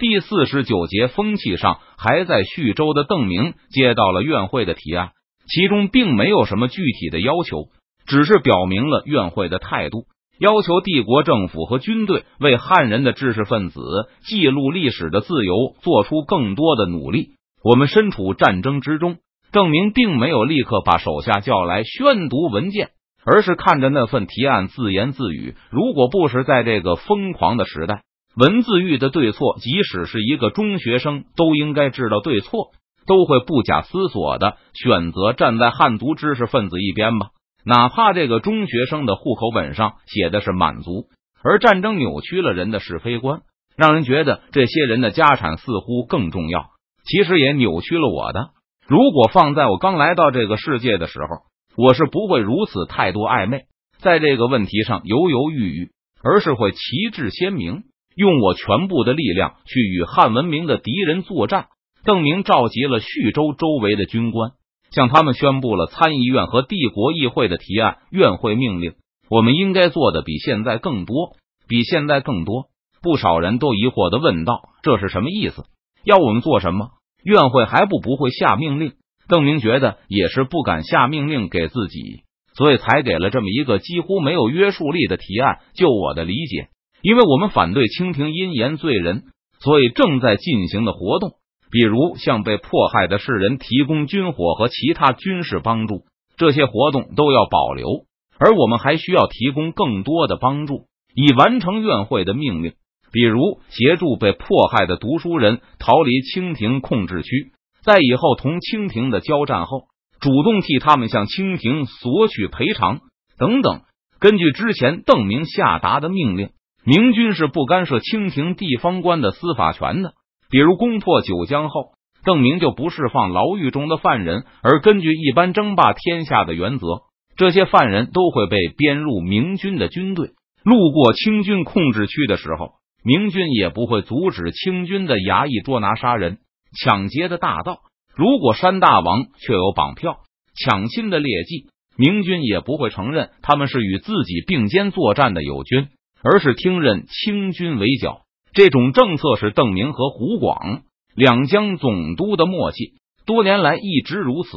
第四十九节，风气上还在徐州的邓明接到了院会的提案，其中并没有什么具体的要求，只是表明了院会的态度，要求帝国政府和军队为汉人的知识分子记录历史的自由做出更多的努力。我们身处战争之中，邓明并没有立刻把手下叫来宣读文件，而是看着那份提案自言自语：“如果不是在这个疯狂的时代。”文字狱的对错，即使是一个中学生都应该知道对错，都会不假思索的选择站在汉族知识分子一边吧。哪怕这个中学生的户口本上写的是满族，而战争扭曲了人的是非观，让人觉得这些人的家产似乎更重要。其实也扭曲了我的。如果放在我刚来到这个世界的时候，我是不会如此太多暧昧，在这个问题上犹犹豫豫，而是会旗帜鲜明。用我全部的力量去与汉文明的敌人作战。邓明召集了徐州周围的军官，向他们宣布了参议院和帝国议会的提案。院会命令，我们应该做的比现在更多，比现在更多。不少人都疑惑的问道：“这是什么意思？要我们做什么？”院会还不不会下命令。邓明觉得也是不敢下命令给自己，所以才给了这么一个几乎没有约束力的提案。就我的理解。因为我们反对清廷因言罪人，所以正在进行的活动，比如向被迫害的士人提供军火和其他军事帮助，这些活动都要保留。而我们还需要提供更多的帮助，以完成院会的命令，比如协助被迫害的读书人逃离清廷控制区，在以后同清廷的交战后，主动替他们向清廷索取赔偿等等。根据之前邓明下达的命令。明军是不干涉清廷地方官的司法权的，比如攻破九江后，邓明就不释放牢狱中的犯人，而根据一般争霸天下的原则，这些犯人都会被编入明军的军队。路过清军控制区的时候，明军也不会阻止清军的衙役捉拿杀人、抢劫的大盗。如果山大王却有绑票、抢亲的劣迹，明军也不会承认他们是与自己并肩作战的友军。而是听任清军围剿，这种政策是邓明和胡广两江总督的默契，多年来一直如此。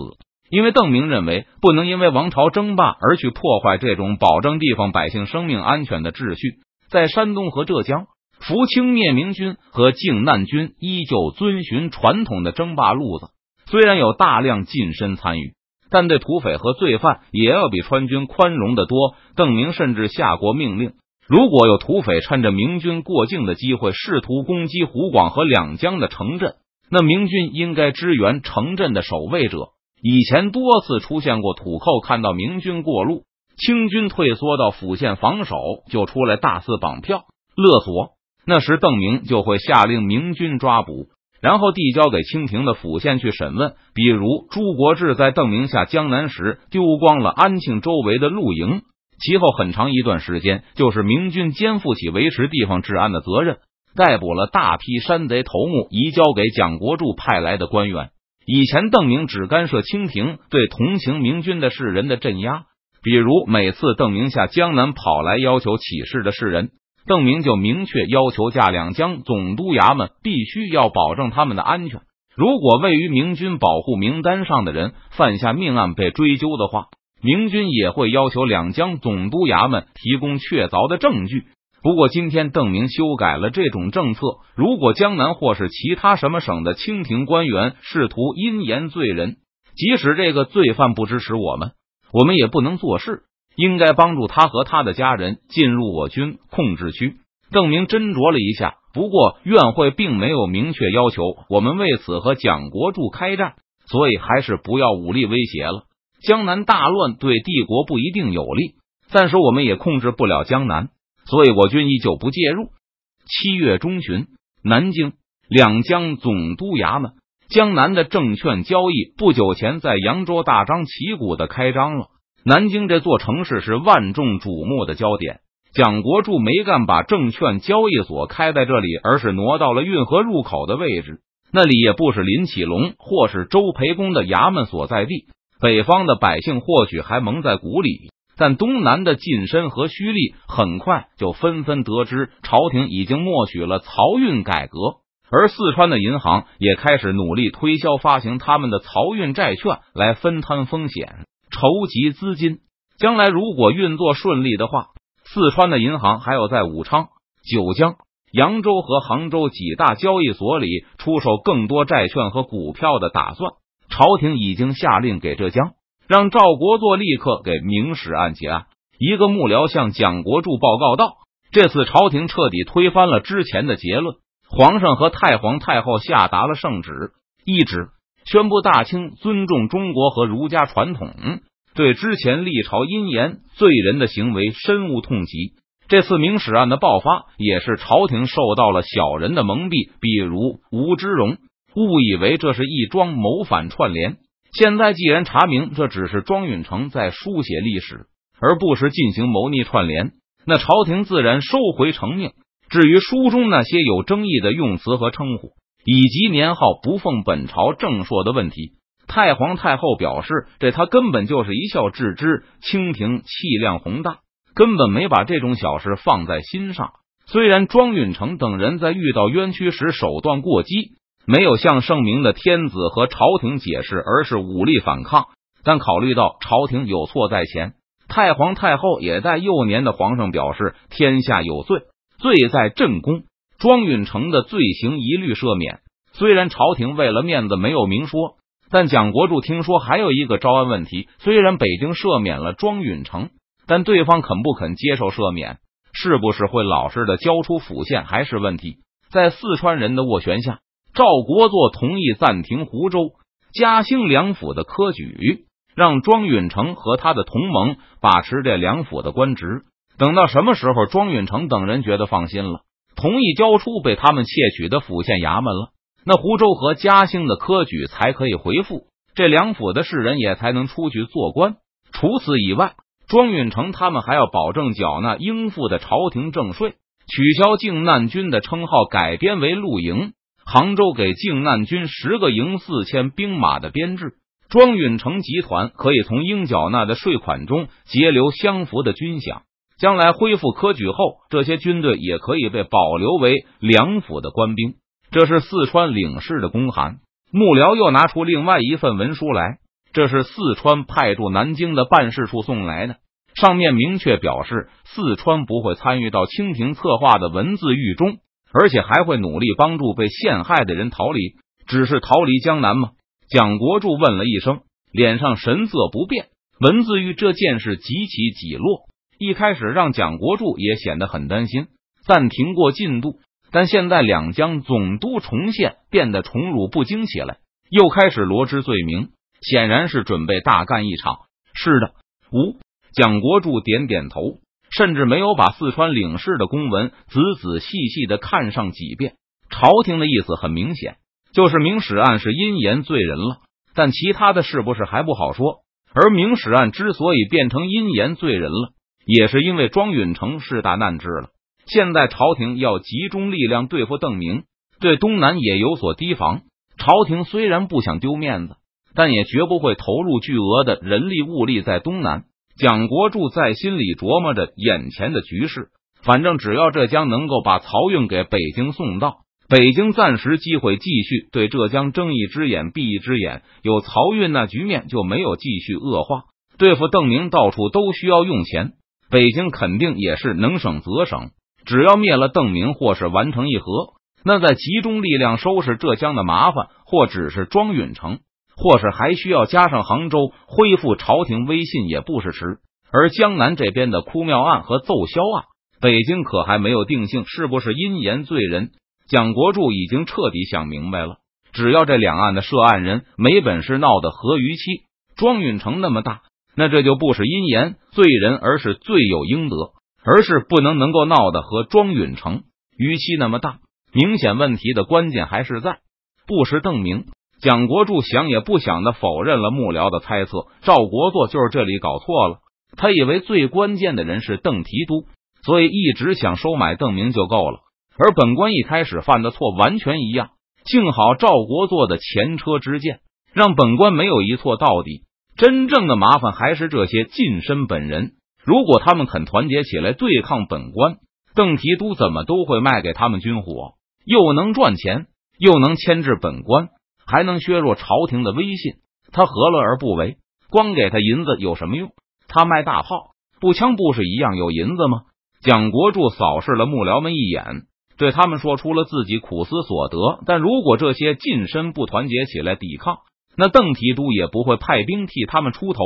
因为邓明认为，不能因为王朝争霸而去破坏这种保证地方百姓生命安全的秩序。在山东和浙江，福清灭明军和靖难军依旧遵循传统的争霸路子，虽然有大量近身参与，但对土匪和罪犯也要比川军宽容的多。邓明甚至下过命令。如果有土匪趁着明军过境的机会试图攻击湖广和两江的城镇，那明军应该支援城镇的守卫者。以前多次出现过土寇看到明军过路，清军退缩到府县防守，就出来大肆绑票勒索。那时邓明就会下令明军抓捕，然后递交给清廷的府县去审问。比如朱国志在邓明下江南时丢光了安庆周围的露营。其后很长一段时间，就是明军肩负起维持地方治安的责任，逮捕了大批山贼头目，移交给蒋国柱派来的官员。以前邓明只干涉清廷对同情明军的士人的镇压，比如每次邓明下江南跑来要求起事的士人，邓明就明确要求下两江总督衙门必须要保证他们的安全。如果位于明军保护名单上的人犯下命案被追究的话。明军也会要求两江总督衙门提供确凿的证据。不过，今天邓明修改了这种政策。如果江南或是其他什么省的清廷官员试图因言罪人，即使这个罪犯不支持我们，我们也不能做事，应该帮助他和他的家人进入我军控制区。邓明斟酌了一下，不过院会并没有明确要求我们为此和蒋国柱开战，所以还是不要武力威胁了。江南大乱对帝国不一定有利，暂时我们也控制不了江南，所以我军依旧不介入。七月中旬，南京两江总督衙门，江南的证券交易不久前在扬州大张旗鼓的开张了。南京这座城市是万众瞩目的焦点。蒋国柱没干把证券交易所开在这里，而是挪到了运河入口的位置，那里也不是林启龙或是周培公的衙门所在地。北方的百姓或许还蒙在鼓里，但东南的近身和胥吏很快就纷纷得知朝廷已经默许了漕运改革，而四川的银行也开始努力推销发行他们的漕运债券来分摊风险，筹集资金。将来如果运作顺利的话，四川的银行还有在武昌、九江、扬州和杭州几大交易所里出售更多债券和股票的打算。朝廷已经下令给浙江，让赵国作立刻给明史案结案。一个幕僚向蒋国柱报告道：“这次朝廷彻底推翻了之前的结论。”皇上和太皇太后下达了圣旨，一旨宣布大清尊重中国和儒家传统，对之前历朝阴言罪人的行为深恶痛疾。这次明史案的爆发，也是朝廷受到了小人的蒙蔽，比如吴之荣误以为这是一桩谋反串联。现在既然查明这只是庄允成在书写历史，而不是进行谋逆串联，那朝廷自然收回成命。至于书中那些有争议的用词和称呼，以及年号不奉本朝正朔的问题，太皇太后表示，这他根本就是一笑置之。清廷气量宏大，根本没把这种小事放在心上。虽然庄允成等人在遇到冤屈时手段过激，没有向圣明的天子和朝廷解释，而是武力反抗，但考虑到朝廷有错在前，太皇太后也在幼年的皇上表示，天下有罪。罪在朕宫，庄允成的罪行一律赦免。虽然朝廷为了面子没有明说，但蒋国柱听说还有一个招安问题。虽然北京赦免了庄允成，但对方肯不肯接受赦免，是不是会老实的交出府县还是问题。在四川人的斡旋下，赵国作同意暂停湖州、嘉兴两府的科举，让庄允成和他的同盟把持这两府的官职。等到什么时候，庄允成等人觉得放心了，同意交出被他们窃取的府县衙门了，那湖州和嘉兴的科举才可以回复，这两府的士人也才能出去做官。除此以外，庄允成他们还要保证缴纳应付的朝廷正税，取消靖难军的称号，改编为陆营。杭州给靖难军十个营四千兵马的编制，庄允成集团可以从应缴纳的税款中截留相符的军饷。将来恢复科举后，这些军队也可以被保留为两府的官兵。这是四川领事的公函。幕僚又拿出另外一份文书来，这是四川派驻南京的办事处送来的，上面明确表示，四川不会参与到清廷策划的文字狱中，而且还会努力帮助被陷害的人逃离。只是逃离江南吗？蒋国柱问了一声，脸上神色不变。文字狱这件事几起几落。一开始让蒋国柱也显得很担心，暂停过进度。但现在两江总督重现，变得宠辱不惊起来，又开始罗织罪名，显然是准备大干一场。是的，吴蒋国柱点点头，甚至没有把四川领事的公文仔仔细细的看上几遍。朝廷的意思很明显，就是明史案是阴言罪人了，但其他的是不是还不好说。而明史案之所以变成阴言罪人了。也是因为庄允成是大难之了，现在朝廷要集中力量对付邓明，对东南也有所提防。朝廷虽然不想丢面子，但也绝不会投入巨额的人力物力在东南。蒋国柱在心里琢磨着眼前的局势，反正只要浙江能够把漕运给北京送到，北京暂时机会继续对浙江睁一只眼闭一只眼，有漕运那局面就没有继续恶化。对付邓明，到处都需要用钱。北京肯定也是能省则省，只要灭了邓明，或是完成议和，那再集中力量收拾浙江的麻烦，或只是庄允成，或是还需要加上杭州，恢复朝廷威信也不是迟。而江南这边的哭庙案和奏销案，北京可还没有定性是不是阴言罪人。蒋国柱已经彻底想明白了，只要这两案的涉案人没本事闹得和鱼期，庄允成那么大。那这就不是阴言罪人，而是罪有应得，而是不能能够闹得和庄允成逾期那么大。明显问题的关键还是在不识邓明。蒋国柱想也不想的否认了幕僚的猜测，赵国作就是这里搞错了。他以为最关键的人是邓提督，所以一直想收买邓明就够了。而本官一开始犯的错完全一样，幸好赵国作的前车之鉴，让本官没有一错到底。真正的麻烦还是这些近身本人，如果他们肯团结起来对抗本官，邓提督怎么都会卖给他们军火，又能赚钱，又能牵制本官，还能削弱朝廷的威信，他何乐而不为？光给他银子有什么用？他卖大炮、步枪不是一样有银子吗？蒋国柱扫视了幕僚们一眼，对他们说出了自己苦思所得。但如果这些近身不团结起来抵抗，那邓提督也不会派兵替他们出头。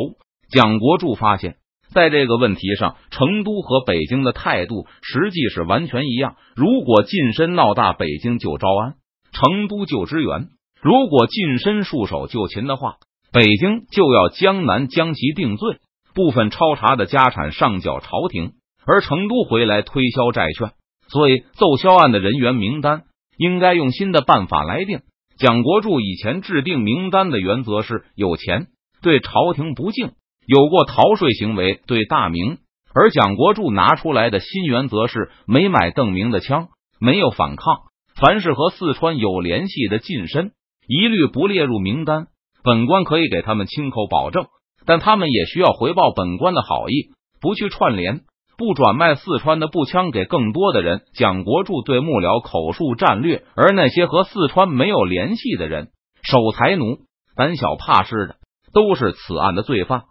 蒋国柱发现。在这个问题上，成都和北京的态度实际是完全一样。如果近身闹大，北京就招安，成都就支援；如果近身束手就擒的话，北京就要江南将其定罪，部分抄查的家产上缴朝廷，而成都回来推销债券。所以，奏销案的人员名单应该用新的办法来定。蒋国柱以前制定名单的原则是：有钱，对朝廷不敬。有过逃税行为，对大明；而蒋国柱拿出来的新原则是：没买邓明的枪，没有反抗，凡是和四川有联系的近身，一律不列入名单。本官可以给他们亲口保证，但他们也需要回报本官的好意，不去串联，不转卖四川的步枪给更多的人。蒋国柱对幕僚口述战略，而那些和四川没有联系的人，守财奴、胆小怕事的，都是此案的罪犯。